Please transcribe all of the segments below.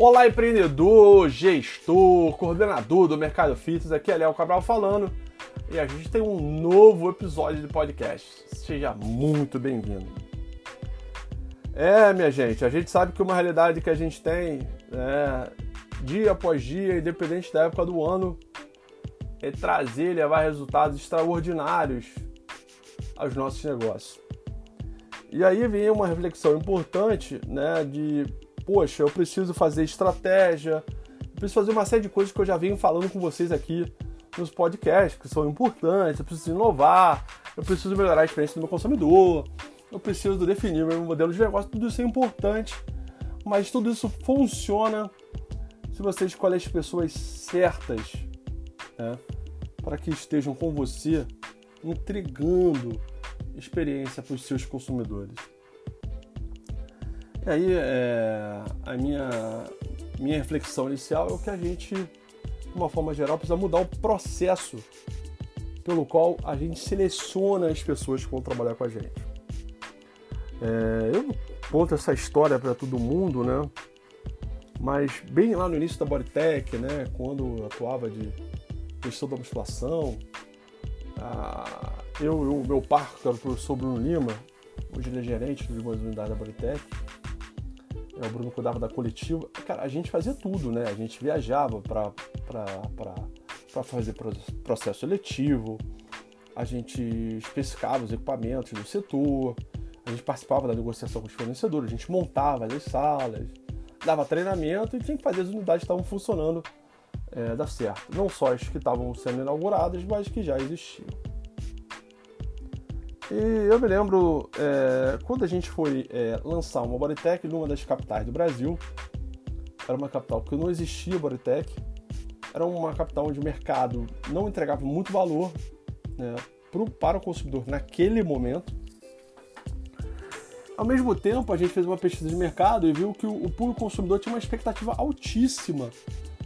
Olá, empreendedor, gestor, coordenador do Mercado Fitness. Aqui é Léo Cabral falando e a gente tem um novo episódio de podcast. Seja muito bem-vindo. É, minha gente, a gente sabe que uma realidade que a gente tem né, dia após dia, independente da época do ano, é trazer e levar resultados extraordinários aos nossos negócios. E aí vem uma reflexão importante, né, de poxa, eu preciso fazer estratégia, preciso fazer uma série de coisas que eu já venho falando com vocês aqui nos podcasts, que são importantes, eu preciso inovar, eu preciso melhorar a experiência do meu consumidor, eu preciso definir meu modelo de negócio, tudo isso é importante, mas tudo isso funciona se você escolhe as pessoas certas né, para que estejam com você entregando experiência para os seus consumidores. E aí, é, a minha, minha reflexão inicial é que a gente, de uma forma geral, precisa mudar o processo pelo qual a gente seleciona as pessoas que vão trabalhar com a gente. É, eu conto essa história para todo mundo, né? Mas bem lá no início da Bodytech, né? Quando eu atuava de gestão da musculação, eu e o meu parco, que era o professor Bruno Lima, hoje ele é gerente de uma unidades da Bodytech, o Bruno cuidava da coletiva. Cara, a gente fazia tudo, né? A gente viajava para fazer processo seletivo, a gente especificava os equipamentos do setor, a gente participava da negociação com os fornecedores, a gente montava as salas, dava treinamento e tinha que fazer as unidades que estavam funcionando é, dar certo. Não só as que estavam sendo inauguradas, mas que já existiam. E eu me lembro é, quando a gente foi é, lançar uma Bodytech numa das capitais do Brasil, era uma capital que não existia Bodytech, era uma capital onde o mercado não entregava muito valor né, pro, para o consumidor naquele momento. Ao mesmo tempo, a gente fez uma pesquisa de mercado e viu que o, o público consumidor tinha uma expectativa altíssima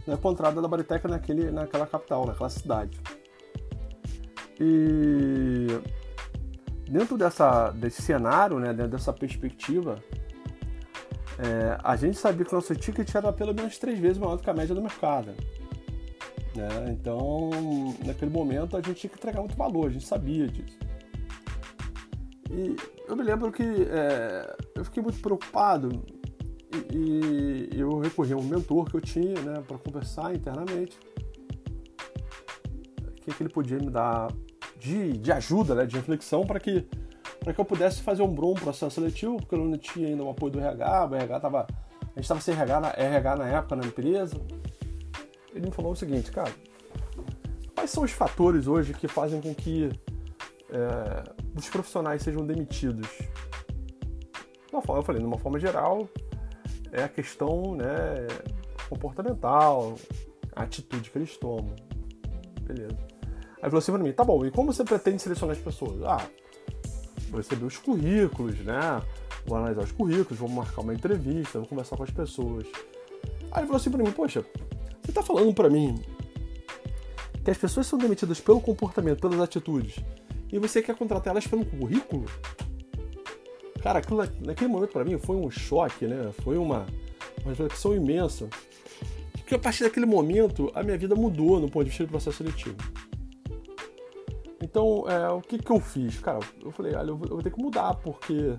na entrada da Bodytech naquele, naquela capital, naquela cidade. E dentro dessa, desse cenário, né, dentro dessa perspectiva, é, a gente sabia que o nosso ticket era pelo menos três vezes maior do que a média do mercado. Né? Então, naquele momento, a gente tinha que entregar muito valor, a gente sabia disso. E eu me lembro que é, eu fiquei muito preocupado e, e, eu recorri a um mentor que eu tinha né, para conversar internamente. O que, que ele podia me dar de, de ajuda, né, de reflexão, para que, que eu pudesse fazer um bom processo seletivo, porque eu não tinha ainda o apoio do RH, o RH tava, a gente estava sem RH na, RH na época na empresa. Ele me falou o seguinte, cara, quais são os fatores hoje que fazem com que é, os profissionais sejam demitidos? Forma, eu falei, de uma forma geral, é a questão né, comportamental, a atitude que eles tomam. Beleza. Aí falou assim pra mim, tá bom, e como você pretende selecionar as pessoas? Ah, vou receber os currículos, né? Vou analisar os currículos, vou marcar uma entrevista, vou conversar com as pessoas. Aí ele falou assim pra mim, poxa, você tá falando pra mim que as pessoas são demitidas pelo comportamento, pelas atitudes, e você quer contratar elas pelo currículo? Cara, aquilo naquele momento para mim foi um choque, né? Foi uma, uma reflexão imensa. Porque a partir daquele momento a minha vida mudou no ponto de vista do processo seletivo. Então, é, o que, que eu fiz? Cara, eu falei, olha, eu vou, ter que mudar, porque.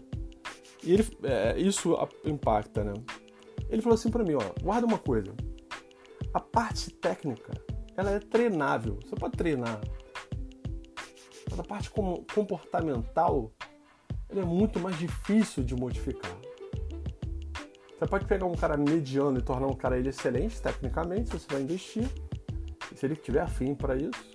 Ele, é, isso impacta, né? Ele falou assim para mim, ó, guarda uma coisa. A parte técnica, ela é treinável. Você pode treinar. Mas a parte comportamental, ela é muito mais difícil de modificar. Você pode pegar um cara mediano e tornar um cara ele excelente tecnicamente, se você vai investir. Se ele tiver afim para isso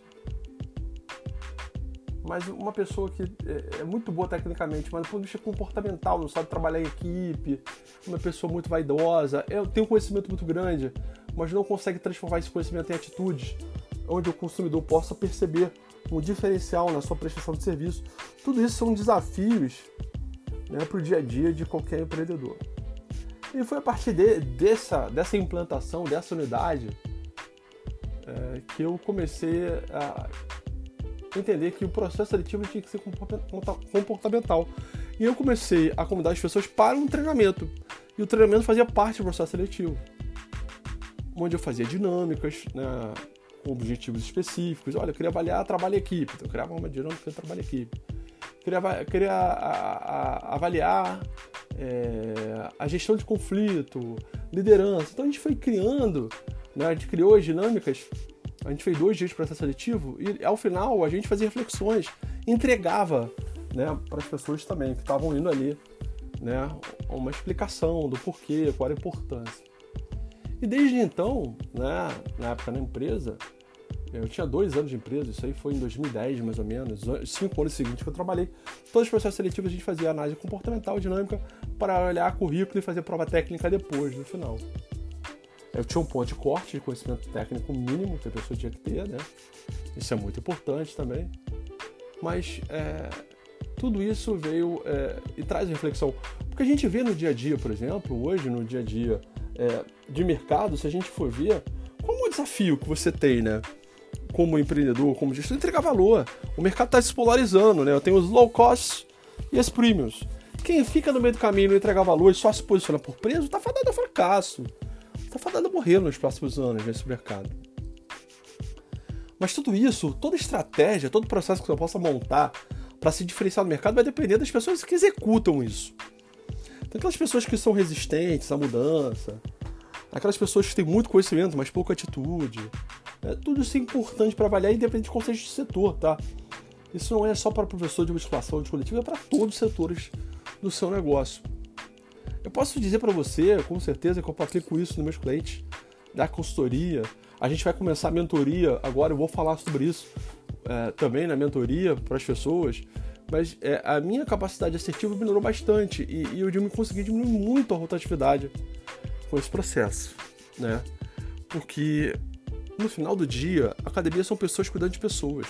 mas uma pessoa que é, é muito boa tecnicamente, mas do ponto de vista comportamental, não sabe trabalhar em equipe, uma pessoa muito vaidosa, eu tenho um conhecimento muito grande, mas não consegue transformar esse conhecimento em atitudes, onde o consumidor possa perceber um diferencial na sua prestação de serviço. Tudo isso são desafios né, para o dia a dia de qualquer empreendedor. E foi a partir de, dessa, dessa implantação, dessa unidade, é, que eu comecei a entender que o processo seletivo tinha que ser comportamental. E eu comecei a convidar as pessoas para um treinamento. E o treinamento fazia parte do processo seletivo. onde eu fazia dinâmicas, né, com objetivos específicos. Olha, eu queria avaliar trabalho em equipe, então eu criava uma dinâmica de trabalho em equipe. Queria, queria a, a, avaliar é, a gestão de conflito, liderança. Então a gente foi criando, né, a gente criou as dinâmicas, a gente fez dois dias de processo seletivo e ao final a gente fazia reflexões, entregava né, para as pessoas também que estavam indo ali né, uma explicação do porquê, qual era a importância. E desde então, né, na época na empresa, eu tinha dois anos de empresa, isso aí foi em 2010 mais ou menos, cinco anos seguintes que eu trabalhei. Todos os processos seletivos a gente fazia análise comportamental, dinâmica, para olhar currículo e fazer prova técnica depois, no final. Eu tinha um ponto de corte de conhecimento técnico mínimo que a pessoa tinha que ter, né? Isso é muito importante também. Mas é, tudo isso veio é, e traz reflexão. Porque a gente vê no dia a dia, por exemplo, hoje no dia a dia é, de mercado, se a gente for ver, qual é o desafio que você tem, né? Como empreendedor, como gestor, entregar valor. O mercado está se polarizando, né? Eu tenho os low cost e as premiums. Quem fica no meio do caminho e entregar valor e só se posiciona por preço, está fadado a fracasso. Está fadado a morrer nos próximos anos nesse mercado. Mas tudo isso, toda estratégia, todo processo que você possa montar para se diferenciar no mercado vai depender das pessoas que executam isso. Tem aquelas pessoas que são resistentes à mudança, aquelas pessoas que têm muito conhecimento, mas pouca atitude. É, tudo isso é importante para avaliar, independente de contexto de setor, tá? Isso não é só para professor de musculação de coletivo, é para todos os setores do seu negócio. Eu posso dizer para você, com certeza, que eu aplico isso nos meus clientes da consultoria. A gente vai começar a mentoria agora, eu vou falar sobre isso é, também na mentoria para as pessoas, mas é, a minha capacidade assertiva melhorou bastante e, e eu consegui diminuir muito a rotatividade com esse processo, né? Porque no final do dia, academia são pessoas cuidando de pessoas.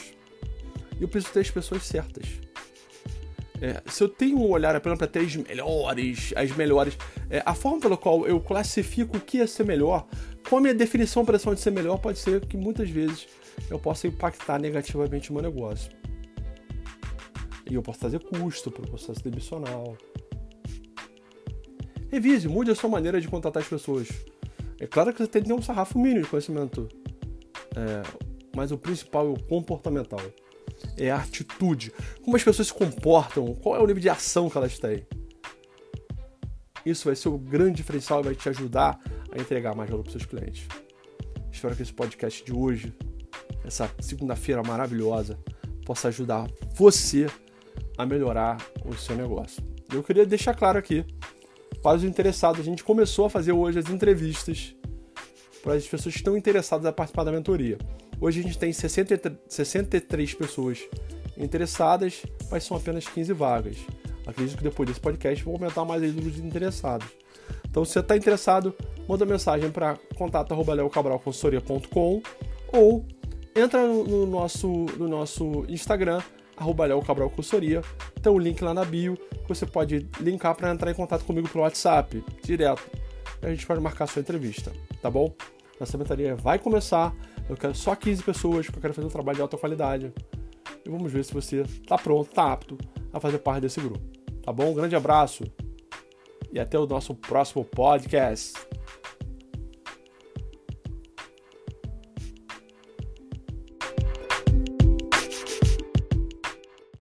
E eu preciso ter as pessoas certas. É, se eu tenho um olhar apenas para ter as melhores, as melhores, é, a forma pela qual eu classifico o que é ser melhor, qual a minha definição para de ser melhor, pode ser que muitas vezes eu possa impactar negativamente o meu negócio. E eu posso trazer custo para o processo demissional. Revise, mude a sua maneira de contratar as pessoas. É claro que você tem que ter um sarrafo mínimo de conhecimento, é, mas o principal é o comportamental. É a atitude. Como as pessoas se comportam, qual é o nível de ação que elas têm. Isso vai ser o grande diferencial e vai te ajudar a entregar mais valor para seus clientes. Espero que esse podcast de hoje essa segunda-feira maravilhosa possa ajudar você a melhorar o seu negócio. Eu queria deixar claro aqui, para os interessados, a gente começou a fazer hoje as entrevistas para as pessoas que estão interessadas a participar da mentoria. Hoje a gente tem 63 pessoas interessadas, mas são apenas 15 vagas. Acredito que depois desse podcast vou aumentar mais o número de interessados. Então, se você está interessado, manda mensagem para contato.leocabralconsultoria.com ou entra no nosso, no nosso Instagram, arroba Léo. Tem o um link lá na bio que você pode linkar para entrar em contato comigo pelo WhatsApp, direto. A gente pode marcar a sua entrevista, tá bom? Nossa mentoria vai começar. Eu quero só 15 pessoas, porque eu quero fazer um trabalho de alta qualidade. E vamos ver se você está pronto, está apto a fazer parte desse grupo. Tá bom? Um grande abraço e até o nosso próximo podcast.